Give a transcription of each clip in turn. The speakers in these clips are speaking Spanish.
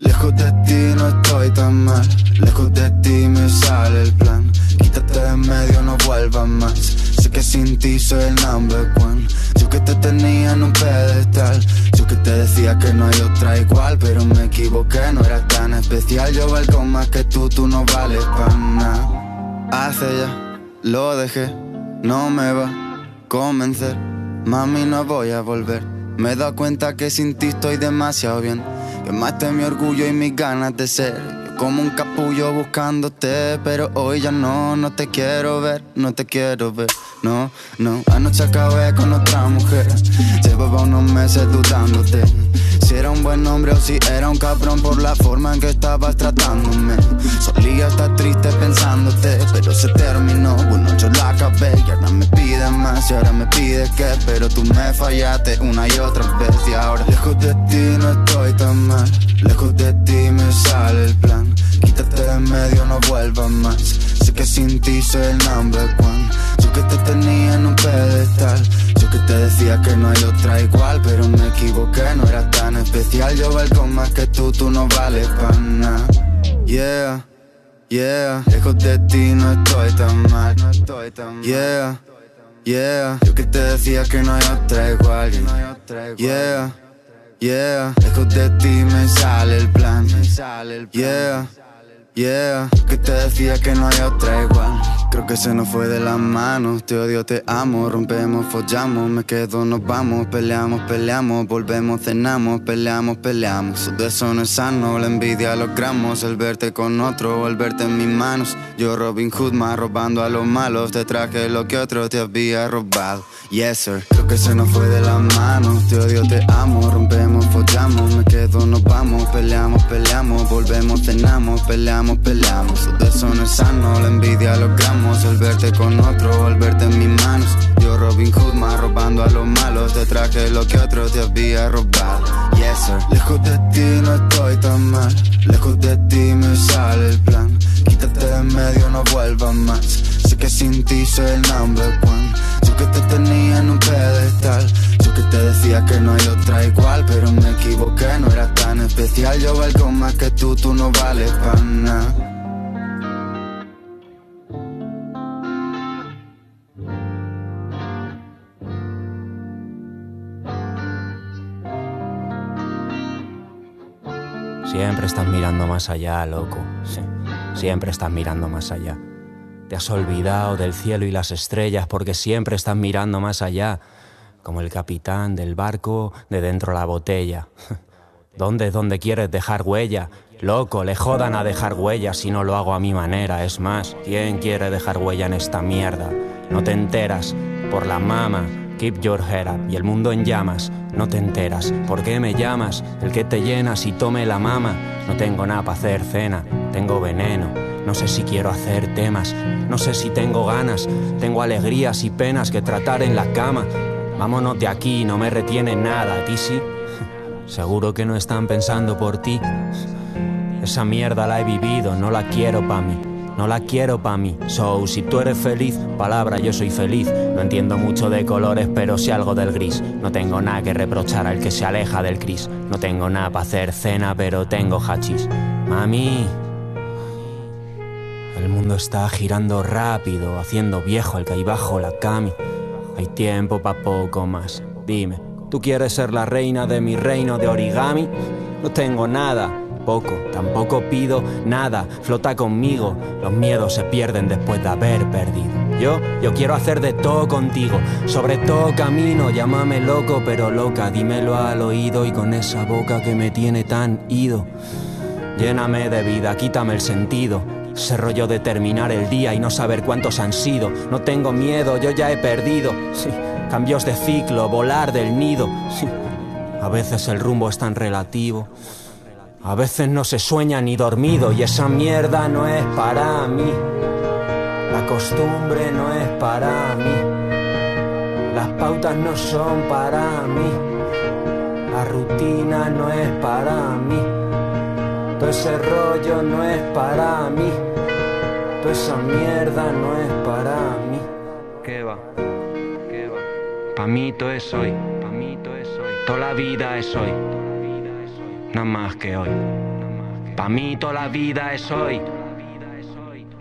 Lejos de ti no estoy tan mal, lejos de ti me sale el plan. Quítate de medio, no vuelvas más. Sé que sin ti soy el number one. Yo que te tenía en un pedestal, yo que te decía que no hay otra igual, pero me equivoqué, no era tan especial. Yo valgo más que tú, tú no vales para nada. Hace ya, lo dejé, no me va a convencer. Mami, no voy a volver. Me he dado cuenta que sin ti estoy demasiado bien. Quemaste mi orgullo y mis ganas de ser. Yo como un capullo buscándote, pero hoy ya no, no te quiero ver, no te quiero ver. No, no, anoche acabé con otra mujer. Llevaba unos meses dudándote. Era un buen hombre o si era un cabrón por la forma en que estabas tratándome. Solía estar triste pensándote, pero se terminó. Bueno, yo la acabé y ahora me pides más y ahora me pides que. Pero tú me fallaste una y otra vez y ahora lejos de ti no estoy tan mal. Lejos de ti me sale el plan. Quítate de medio, no vuelvas más. Sé que sin ti soy el number one. Yo que te tenía en un pedestal. Yo que te decía que no hay otra igual, pero me equivoqué, no era especial. Yo valgo más que tú, tú no vales para nada. Yeah, yeah. Lejos de ti no estoy tan mal. No estoy tan mal. Yeah, yeah. Yo que te decía que no hay otra igual. Yeah, yeah. Lejos de ti me sale el plan. Yeah. Yeah, que te decía que no hay otra igual. Creo que se nos fue de las manos. Te odio, te amo. Rompemos, follamos. Me quedo, nos vamos. Peleamos, peleamos. Volvemos, cenamos. Peleamos, peleamos. De eso no es sano. La envidia logramos. El verte con otro. El verte en mis manos. Yo, Robin Hood, más robando a los malos. Te traje lo que otro te había robado. Yes, sir. Creo que se nos fue de las manos. Te odio, te amo. Rompemos, follamos. Me quedo, nos. Peleamos, peleamos. Volvemos, cenamos. Peleamos peleamos, De eso no es sano, la envidia logramos. El verte con otro, el verte en mis manos. Yo Robin Hood más robando a los malos. Te traje lo que otro te había robado. Yes, sir. Lejos de ti no estoy tan mal. Lejos de ti me sale el plan. Quítate de medio, no vuelvas más. Sé que sin ti soy el number one. Yo que te tenía en un pedestal. Que te decía que no hay otra igual, pero me equivoqué, no era tan especial. Yo valgo más que tú, tú no vales para nada. Siempre estás mirando más allá, loco. Sí, siempre estás mirando más allá. Te has olvidado del cielo y las estrellas porque siempre estás mirando más allá, como el capitán del barco de dentro la botella. ¿Dónde es donde quieres dejar huella? Loco, le jodan a dejar huella si no lo hago a mi manera. Es más, ¿quién quiere dejar huella en esta mierda? No te enteras, por la mama, keep your head up y el mundo en llamas. No te enteras, ¿por qué me llamas? El que te llenas y tome la mama. No tengo nada para hacer cena, tengo veneno. No sé si quiero hacer temas, no sé si tengo ganas. Tengo alegrías y penas que tratar en la cama. Vámonos de aquí, no me retiene nada, a ti sí. Seguro que no están pensando por ti. Esa mierda la he vivido, no la quiero pa' mí. No la quiero pa' mí. So, si tú eres feliz, palabra, yo soy feliz. No entiendo mucho de colores, pero sí algo del gris. No tengo nada que reprochar al que se aleja del gris. No tengo nada para hacer cena, pero tengo hachís. Mami. El mundo está girando rápido, haciendo viejo el que hay bajo la cami. Hay tiempo pa' poco más. Dime, ¿tú quieres ser la reina de mi reino de origami? No tengo nada poco, tampoco pido nada, flota conmigo, los miedos se pierden después de haber perdido. Yo, yo quiero hacer de todo contigo, sobre todo camino, llámame loco pero loca, dímelo al oído y con esa boca que me tiene tan ido. Lléname de vida, quítame el sentido, ese rollo de terminar el día y no saber cuántos han sido. No tengo miedo, yo ya he perdido. Cambios de ciclo, volar del nido. A veces el rumbo es tan relativo. A veces no se sueña ni dormido y esa mierda no es para mí. La costumbre no es para mí. Las pautas no son para mí. La rutina no es para mí. Todo ese rollo no es para mí. Toda esa mierda no es para mí. ¿Qué va? ¿Qué va? Pa' mí todo es hoy. Pa' mí todo es hoy. Toda la vida es hoy. Nada más que hoy. Pa' mí toda la vida es hoy.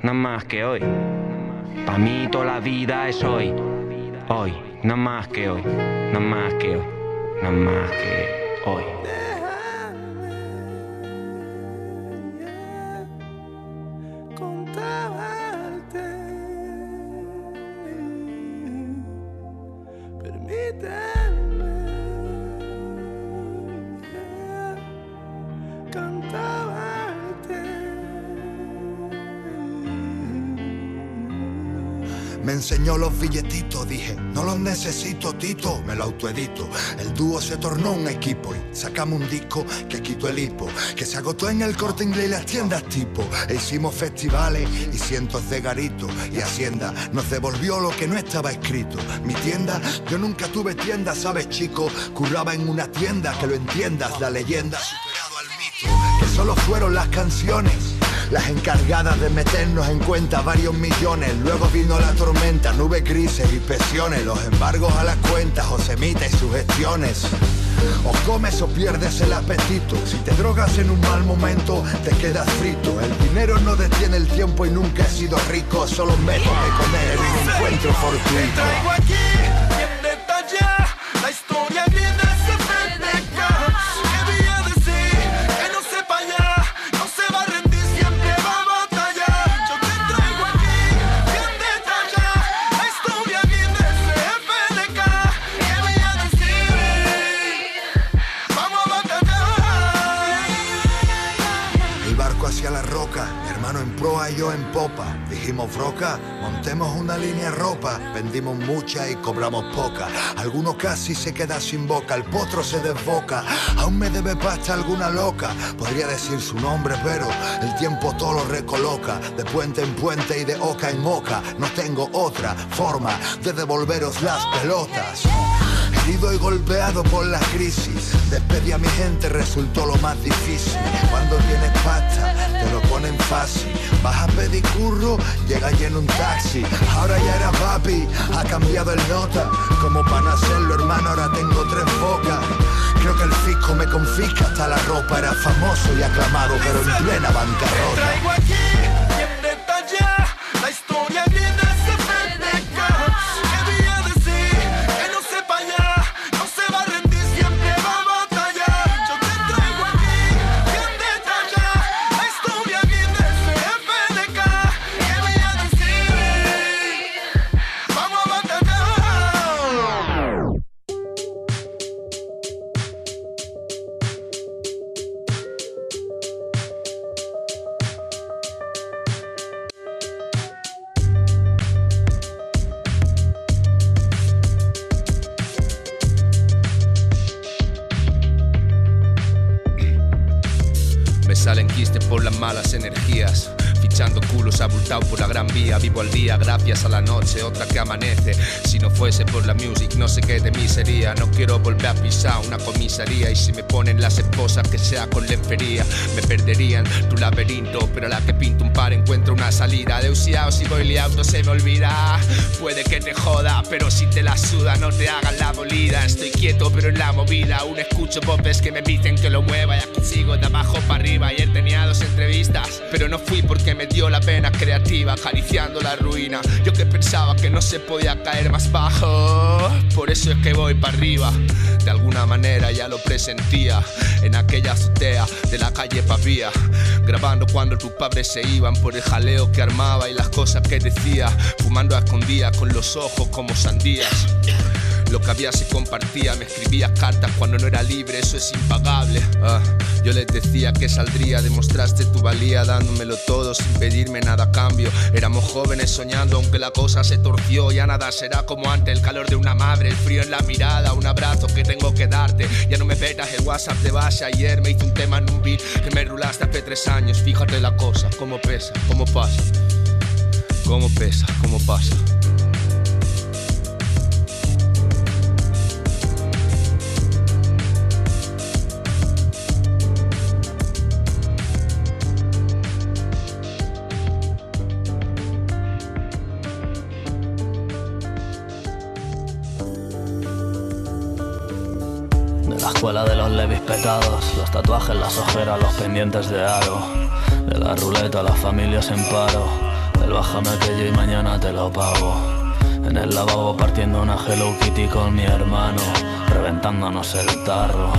Nada más que hoy. Pa' mí toda la vida es hoy. Hoy. Nada más que hoy. Nada más que hoy. Nada más que hoy. Me enseñó los billetitos, dije, no los necesito, Tito, me lo autoedito. El dúo se tornó un equipo y sacamos un disco que quitó el hipo, que se agotó en el corte inglés y las tiendas tipo. E hicimos festivales y cientos de garitos y Hacienda nos devolvió lo que no estaba escrito. Mi tienda, yo nunca tuve tienda, sabes chico, curraba en una tienda, que lo entiendas, la leyenda superado al mito, que solo fueron las canciones las encargadas de meternos en cuenta varios millones. Luego vino la tormenta, nubes grises y presiones, los embargos a las cuentas, Josemita y sus gestiones. O comes o pierdes el apetito. Si te drogas en un mal momento, te quedas frito. El dinero no detiene el tiempo y nunca he sido rico. Solo me toque comer en un encuentro fortuito. En popa. Dijimos broca, montemos una línea ropa. Vendimos mucha y cobramos poca. Alguno casi se queda sin boca, el potro se desboca. Aún me debe pasta alguna loca. Podría decir su nombre, pero el tiempo todo lo recoloca. De puente en puente y de oca en oca. No tengo otra forma de devolveros las pelotas. Herido y golpeado por la crisis, despedir a mi gente resultó lo más difícil. Cuando tienes pasta, te lo ponen fácil. Vas a pedir curro, llega lleno un taxi. Ahora ya era papi, ha cambiado el nota. Como para hacerlo, hermano, ahora tengo tres bocas. Creo que el fisco me confisca hasta la ropa. Era famoso y aclamado, pero en plena bancarrota. Por la gran vía. Vivo al día gracias a la noche, otra que amanece. Si no fuese por la music, no sé qué de mí sería. No quiero volver a pisar una comisaría. Y si me ponen las esposas, que sea con lencería. Me perderían tu laberinto, pero a la que pinto un par encuentro una salida. De usiao, si voy liado, se me olvida. Puede que te joda, pero si te la suda, no te hagas la bolida. Estoy quieto, pero en la movida. Aún escucho popes que me dicen que lo mueva. Y aquí sigo de abajo pero no fui porque me dio la pena creativa, acariciando la ruina. Yo que pensaba que no se podía caer más bajo. Por eso es que voy para arriba. De alguna manera ya lo presentía en aquella azotea de la calle Pavía. Grabando cuando tus padres se iban por el jaleo que armaba y las cosas que decía. Fumando a escondidas con los ojos como sandías. Lo que había se compartía, me escribía cartas cuando no era libre, eso es impagable. Ah, yo les decía que saldría, demostraste tu valía dándomelo todo sin pedirme nada a cambio. Éramos jóvenes soñando, aunque la cosa se torció, ya nada será como antes. El calor de una madre, el frío en la mirada, un abrazo que tengo que darte. Ya no me petas el WhatsApp de base. Ayer me hice un tema en un beat que me rulaste hace tres años. Fíjate la cosa, cómo pesa, cómo pasa. Cómo pesa, cómo pasa. Levis pecados, los tatuajes, las ojeras, los pendientes de aro, de la ruleta, las familias en paro, del bájame que yo y mañana te lo pago. En el lavabo partiendo una Hello Kitty con mi hermano, reventándonos el tarro,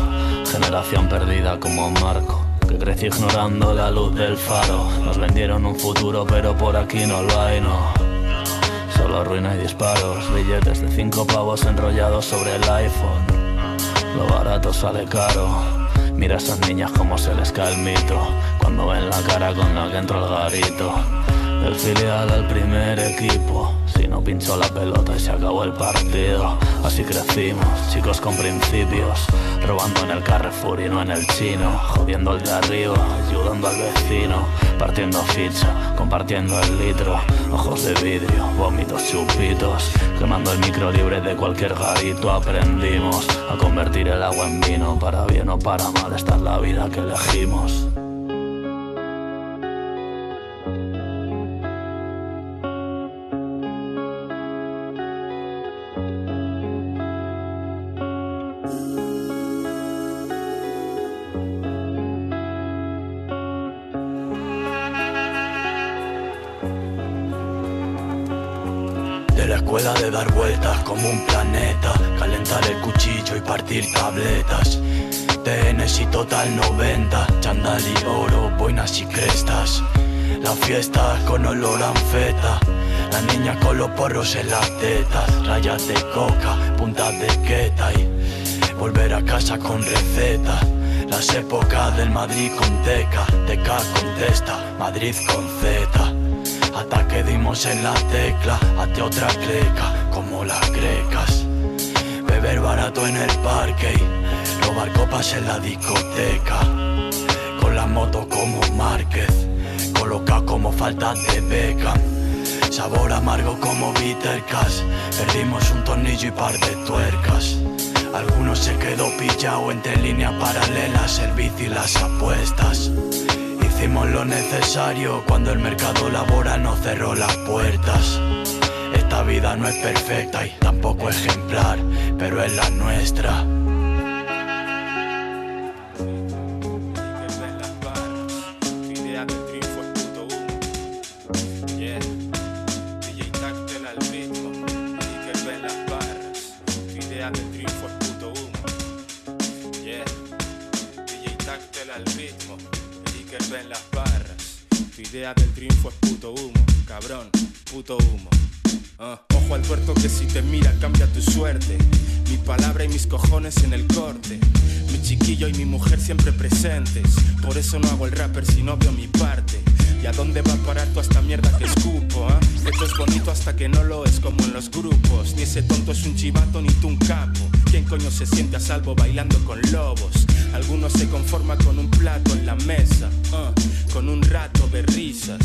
generación perdida como Marco. Que creció ignorando la luz del faro. Nos vendieron un futuro, pero por aquí no lo hay, no. Solo ruina y disparos, billetes de cinco pavos enrollados sobre el iPhone lo barato sale caro. Mira a esas niñas como se les cae el mito cuando ven la cara con la que entró el garito. Del filial al primer equipo, si no pinchó la pelota y se acabó el partido. Así crecimos, chicos con principios, robando en el Carrefour y no en el chino, jodiendo el de arriba, ayudando al vecino, partiendo ficha, compartiendo el litro, ojos de vidrio, vómitos chupitos, quemando el micro libre de cualquier garito. Aprendimos a convertir el agua en vino, para bien o para mal, esta es la vida que elegimos. Dar vueltas como un planeta, calentar el cuchillo y partir tabletas. TNS y total 90, chandal y oro, boinas y crestas. La fiesta con olor a anfeta, la niña con los porros en las tetas, rayas de coca, puntas de queta y volver a casa con receta. Las épocas del Madrid con teca, teca contesta, Madrid con Z. Hasta que dimos en la tecla, hasta otra cleca, como las grecas. Beber barato en el parque y robar copas en la discoteca. Con la moto como Márquez, coloca como falta de beca. Sabor amargo como Bitter Cash. Perdimos un tornillo y par de tuercas. Algunos se quedó pillado entre líneas paralelas, el bici y las apuestas. Hicimos lo necesario cuando el mercado laboral nos cerró las puertas. Esta vida no es perfecta y tampoco ejemplar, pero es la nuestra. Del triunfo es puto humo, cabrón, puto humo. Ah, ojo al tuerto que si te mira cambia tu suerte. Mi palabra y mis cojones en el corte. Mi chiquillo y mi mujer siempre presentes. Por eso no hago el rapper si no veo mi parte. ¿Y a dónde va a parar toda esta mierda que escupo? Ah? Esto es bonito hasta que no lo es como en los grupos. Ni ese tonto es un chivato ni tú un capo. ¿Quién coño se siente a salvo bailando con lobos? Algunos se conforma con un plato en la mesa, ah, con un rato de risas.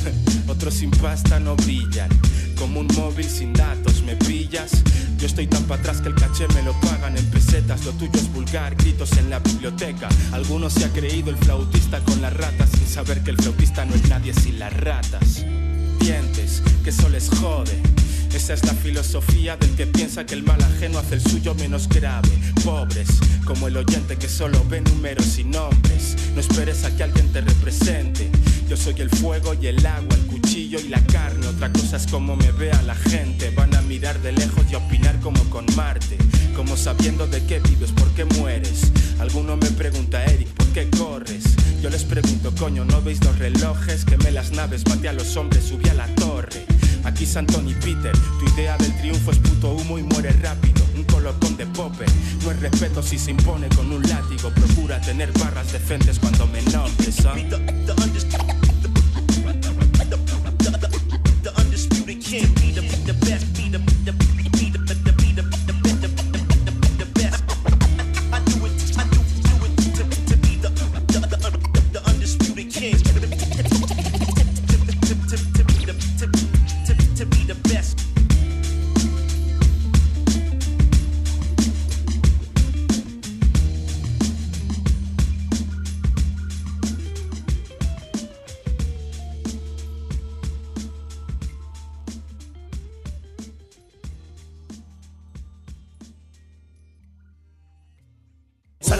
Otros sin pasta no brillan, como un móvil sin datos, ¿me pillas? Yo estoy tan para atrás que el caché me lo pagan en pesetas, lo tuyo es vulgar, gritos en la biblioteca. Algunos se ha creído el flautista con las ratas sin saber que el flautista no es nadie sin las ratas. Dientes, que eso les jode esa es la filosofía del que piensa que el mal ajeno hace el suyo menos grave. Pobres, como el oyente que solo ve números y nombres. No esperes a que alguien te represente. Yo soy el fuego y el agua, el cuchillo y la carne. Otra cosa es como me vea la gente. Van a mirar de lejos y opinar como con Marte. Como sabiendo de qué vives, por qué mueres. Alguno me pregunta, Eric, ¿por qué corres? Yo les pregunto, coño, ¿no veis los relojes? Quemé las naves, maté a los hombres, subí a la torre. Aquí Santoni Peter, tu idea del triunfo es puto humo y muere rápido. Un solo con de pope. No hay respeto si se impone con un látigo. Procura tener barras decentes cuando me nombres. ¿ah?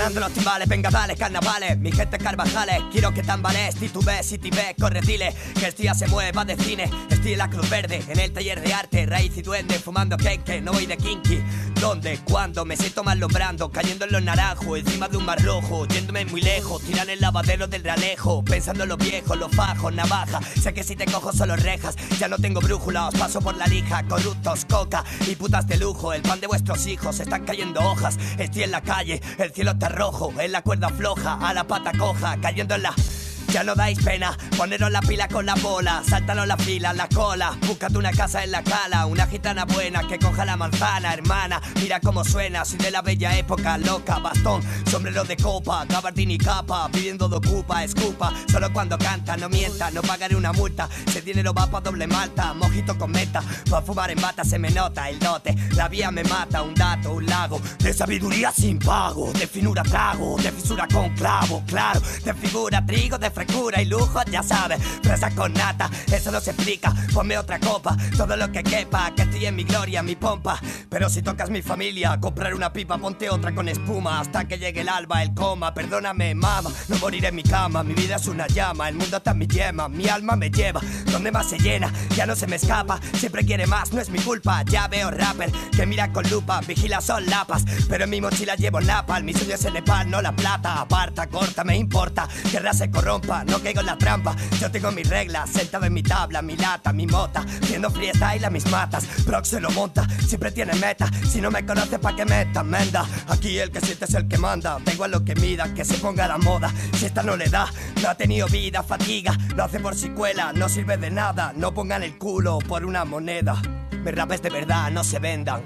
Sonando los timbales, venga dale, carnavales Mi gente Carvajales, quiero que tambalees Titubes y tibes, corre dile Que el día se mueva de cine Estoy en la Cruz Verde, en el taller de arte Raíz y duende, fumando cake, no voy de kinky ¿Dónde? ¿Cuándo? Me siento mal lombrando Cayendo en los naranjos, encima de un mar rojo Yéndome muy lejos, tiran el lavadero del realejo Pensando en los viejos, los fajos, navaja Sé que si te cojo solo rejas Ya no tengo brújula, os paso por la lija Corruptos, coca y putas de lujo El pan de vuestros hijos, están cayendo hojas Estoy en la calle, el cielo está rojo En la cuerda floja, a la pata coja Cayendo en la... Ya no dais pena, poneros la pila con la bola, sáltanos la fila, la cola, búscate una casa en la cala, una gitana buena que coja la manzana, hermana, mira cómo suena, soy de la bella época, loca, bastón, sombrero de copa, gabardín y capa, pidiendo de ocupa, escupa, solo cuando canta, no mienta, no pagaré una multa, el dinero va pa' doble malta, mojito con meta, pa' fumar en bata se me nota el dote, la vía me mata, un dato, un lago, de sabiduría sin pago, de finura trago, de fisura con clavo, claro, de figura trigo, de frescura y lujo, ya sabes, fresa con nata, eso no se explica, ponme otra copa, todo lo que quepa, que estoy en mi gloria, mi pompa, pero si tocas mi familia, comprar una pipa, ponte otra con espuma, hasta que llegue el alba, el coma, perdóname, mama, no moriré en mi cama, mi vida es una llama, el mundo está en mi yema, mi alma me lleva, donde más se llena, ya no se me escapa, siempre quiere más, no es mi culpa, ya veo rapper, que mira con lupa, vigila son lapas, pero en mi mochila llevo napal, mi sueño es el Nepal, no la plata, aparta, corta, me importa, que se no caigo en la trampa, yo tengo mis reglas, sentado en mi tabla, mi lata, mi mota, viendo freestyle a mis matas, Prox se lo monta, siempre tiene meta, si no me conoces pa' que meta, menda, aquí el que siente es el que manda, da igual lo que mida, que se ponga la moda, si esta no le da, no ha tenido vida, fatiga, lo hace por si cuela, no sirve de nada, no pongan el culo por una moneda, mis rapes de verdad no se vendan,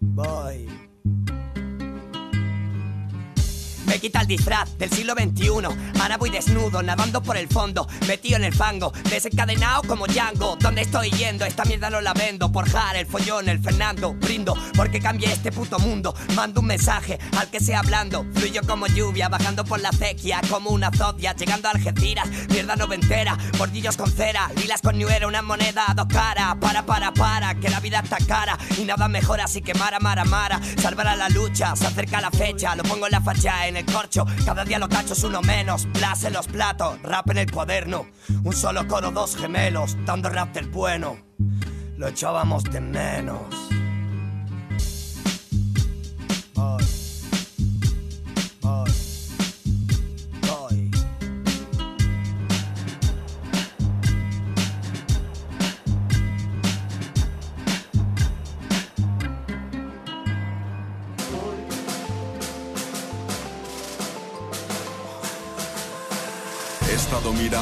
voy. Me quita el disfraz del siglo XXI. Ahora voy desnudo, nadando por el fondo, metido en el fango, desencadenado como Django. ¿Dónde estoy yendo? Esta mierda no la vendo. Por Jar, el follón, el Fernando. Brindo porque cambie este puto mundo. Mando un mensaje al que sea hablando. Fluyo como lluvia, bajando por la acequia, como una zodia, llegando a Algeciras. Mierda noventera, bordillos con cera, lilas con ñuera, una moneda a dos caras. Para, para, para, que la vida está cara y nada mejor, así que mara, mara, mara. Salvará la lucha, se acerca la fecha, lo pongo en la facha, en el corcho. Cada día los cachos uno menos. Plas en los platos, rap en el cuaderno. Un solo coro, dos gemelos, dando rap del bueno. Lo echábamos de menos.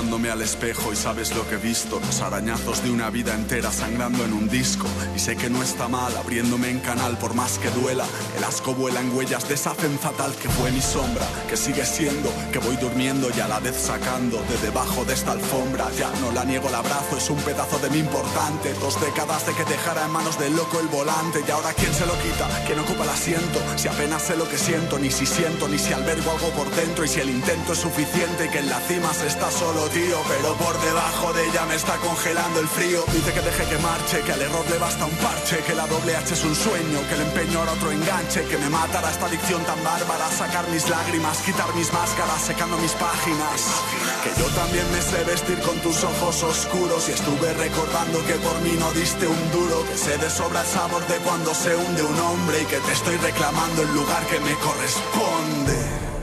Mirándome al espejo y sabes lo que he visto, los arañazos de una vida entera sangrando en un disco. Y sé que no está mal abriéndome en canal por más que duela. El asco vuela en huellas de esa fen fatal que fue mi sombra, que sigue siendo, que voy durmiendo y a la vez sacando de debajo de esta alfombra. Ya no la niego el abrazo, es un pedazo de mí importante. Dos décadas de que dejara en manos del loco el volante. Y ahora quién se lo quita, quién ocupa el asiento. Si apenas sé lo que siento, ni si siento, ni si albergo algo por dentro. Y si el intento es suficiente, que en la cima se está solo, Pero por debajo de ella me está congelando el frío. Dice que deje que marche, que al error le basta un parche. Que la doble H es un sueño, que el empeño era otro enganche. Que me matará esta adicción tan bárbara. Sacar mis lágrimas, quitar mis máscaras, secando mis páginas. Que yo también me sé vestir con tus ojos oscuros. Y estuve recordando que por mí no diste un duro. Que sé de sobra el sabor de cuando se hunde un hombre. Y que te estoy reclamando el lugar que me corresponde.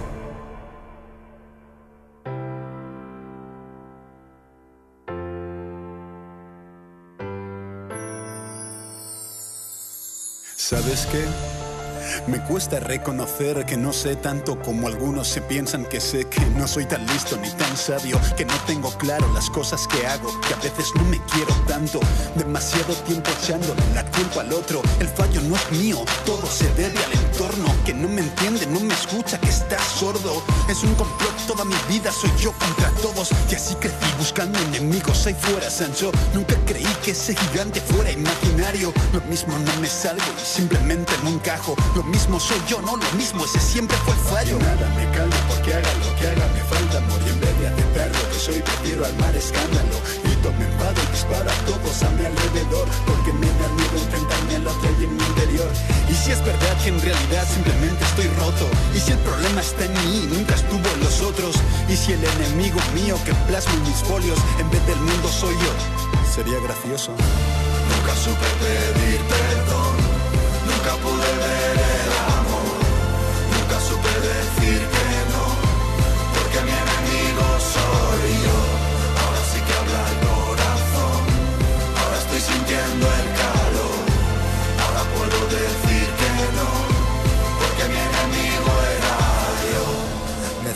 ¿Sabes qué? Me cuesta reconocer que no sé tanto como algunos se piensan que sé que no soy tan listo ni tan sabio, que no tengo claro las cosas que hago, que a veces no me quiero tanto, demasiado tiempo echándole la culpa al otro. El fallo no es mío, todo se debe al entorno, que no me entiende, no me escucha, que está sordo. Es un complot toda mi vida, soy yo contra todos, y así crecí buscando enemigos ahí fuera, Sancho. Nunca creí que ese gigante fuera imaginario. Lo mismo no me salgo y simplemente no encajo. Mismo soy yo, no lo mismo, ese siempre fue el fallo. Nada me calma porque haga lo que haga, me falta y en vez de lo que soy, prefiero armar escándalo. Grito, me enfado y disparo a todos a mi alrededor, porque me da miedo enfrentarme a lo que hay en mi interior. Y si es verdad que en realidad simplemente estoy roto, y si el problema está en mí, nunca estuvo en los otros, y si el enemigo mío que plasma en mis folios, en vez del mundo soy yo, sería gracioso. Nunca supe pedir perdón, nunca pude ver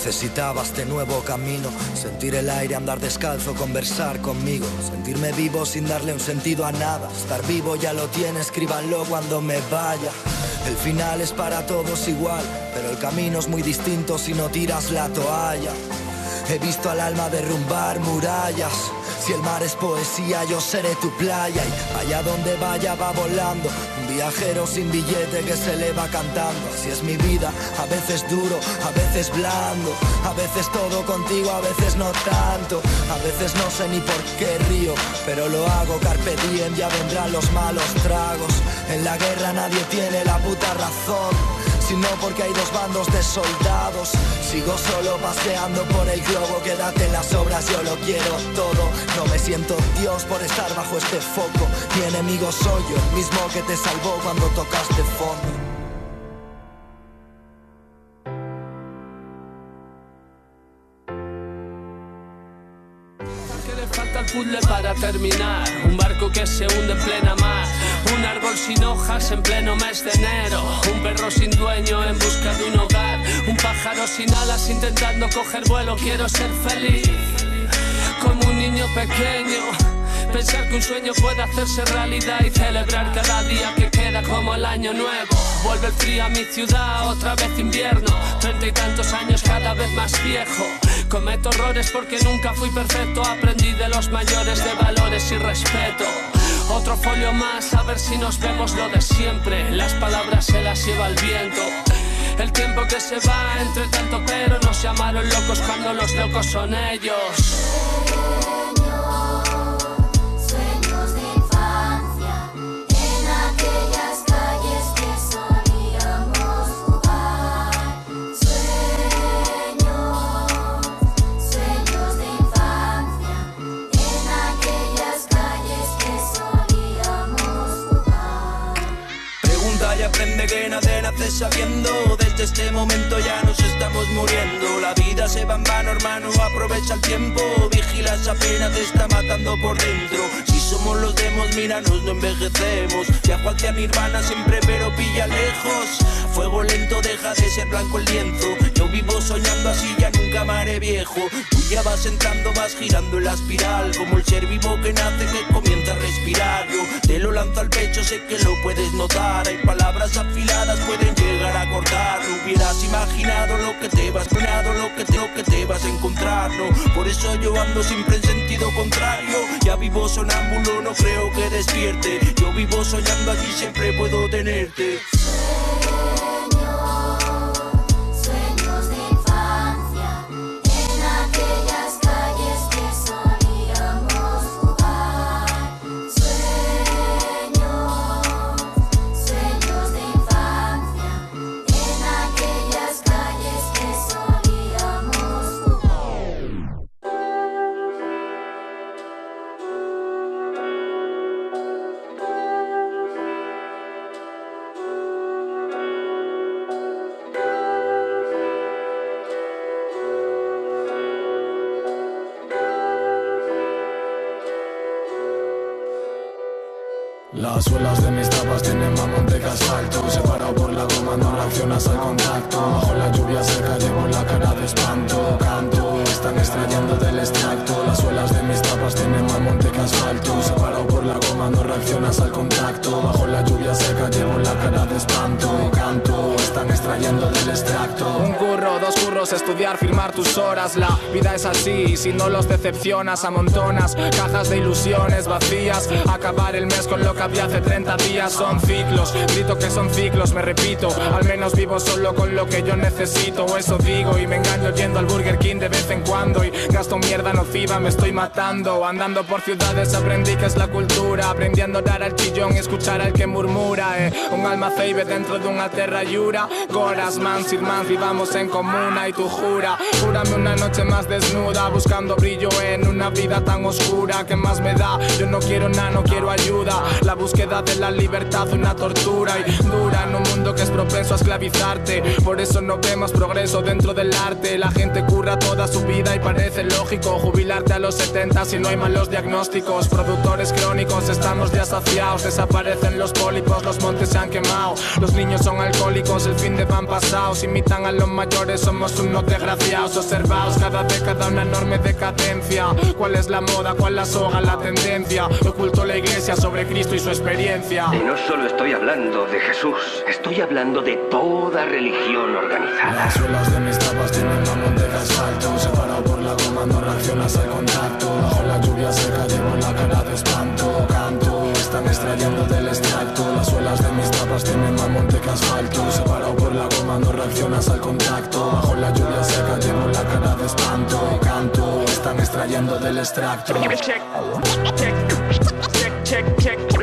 Necesitaba este nuevo camino, sentir el aire, andar descalzo, conversar conmigo, sentirme vivo sin darle un sentido a nada. Estar vivo ya lo tiene, escríbanlo cuando me vaya. El final es para todos igual, pero el camino es muy distinto si no tiras la toalla. He visto al alma derrumbar murallas. Si el mar es poesía, yo seré tu playa y allá donde vaya va volando. Un viajero sin billete que se le va cantando. Así es mi vida, a veces duro, a veces blando. A veces todo contigo, a veces no tanto. A veces no sé ni por qué río, pero lo hago carpe diem, ya vendrán los malos tragos. En la guerra nadie tiene la puta razón sino porque hay dos bandos de soldados. Sigo solo paseando por el globo, quédate en las obras, yo lo quiero todo. No me siento Dios por estar bajo este foco. Mi enemigo soy yo, mismo que te salvó cuando tocaste fondo. que le falta puzzle para terminar. Un barco que se hunde en plena mar. Un árbol sin hojas en pleno mes de enero. Un perro sin dueño en busca de un hogar. Un pájaro sin alas intentando coger vuelo. Quiero ser feliz como un niño pequeño. Pensar que un sueño puede hacerse realidad y celebrar cada día que queda como el año nuevo. Vuelve el frío a mi ciudad, otra vez invierno. Treinta y tantos años cada vez más viejo. Cometo errores porque nunca fui perfecto. Aprendí de los mayores de valores y respeto. Otro folio más, a ver si nos vemos lo de siempre. Las palabras se las lleva el viento. El tiempo que se va entre tanto pero nos llamaron locos cuando los locos son ellos. Vano, hermano. Aprovecha el tiempo. Vigila esa pena, te está matando por dentro. Si somos los demos, míranos, no envejecemos. Viajo hacia Nirvana siempre, pero pilla lejos. Fuego lento, deja de ser blanco el lienzo. Yo vivo soñando así, ya nunca me haré viejo. Tú ya vas entrando, vas girando en la espiral. Como el ser vivo que nace, que comienza a respirar. Yo te lo lanzo al pecho, sé que lo puedes notar. Hay palabras afiladas, pueden imaginado lo que te vas planeado, lo que te, lo que te vas a encontrar. No, por eso yo ando siempre en sentido contrario. Ya vivo sonámbulo, no creo que despierte. Yo vivo soñando allí, siempre puedo tenerte. Las suelas de mis tapas tienen más monte que asfalto. Separado por la goma no reaccionas al contacto. Bajo la lluvia seca llevo la cara de espanto están extrayendo del extracto Las suelas de mis tapas tienen más monte que asfalto Separado por la goma no reaccionas al contacto Bajo la lluvia seca llevo la cara de espanto Canto, están extrayendo del extracto Un curro, dos curros, estudiar, firmar tus horas. La vida es así, y si no los decepcionas, amontonas cajas de ilusiones vacías. Acabar el mes con lo que había hace 30 días son ciclos. Grito que son ciclos, me repito. Al menos vivo solo con lo que yo necesito, eso digo. Y me engaño yendo al Burger King de vez en cuando. Gasto mierda nociva, me estoy matando. Andando por ciudades aprendí que es la cultura. Aprendí a adorar al chillón y escuchar al que murmura. eh. Un alma ceibe dentro de una terra yura. Goras, man, sir man, vivamos en comuna y tú jura. Júrame una noche más desnuda, buscando brillo en una vida tan oscura. que más me da? Yo no quiero nada, no quiero ayuda. La búsqueda de la libertad, una tortura y dura en un mundo que es propenso a esclavizarte. Por eso no vemos progreso dentro del arte. La gente curra toda su vida y parece lógico jubilarte a los 70 si no hay malos diagnósticos. Productores crónicos, estamos ya saciados. Desaparecen los pólipos, los montes se han quemado. Los niños son alcohólicos, el fin de van pasados. Imitan a los mayores, somos unos desgraciados. Observaos cada década una enorme decadencia. ¿Cuál es la moda? ¿Cuál la soga? La tendencia. Oculto la iglesia sobre Cristo y su experiencia. Y no solo estoy hablando de Jesús, estoy hablando de toda religión organizada. Las suelas de mis tapas tienen no reaccionas al contacto. Bajo la lluvia seca llevo la cara de espanto. Canto, están extrayendo del extracto. Las suelas de mis tapas tienen más monte que asfalto. Separado por la goma no reaccionas al contacto. Bajo la lluvia seca llevo la cara de espanto. Canto, están extrayendo del extracto. Check, check, check, check.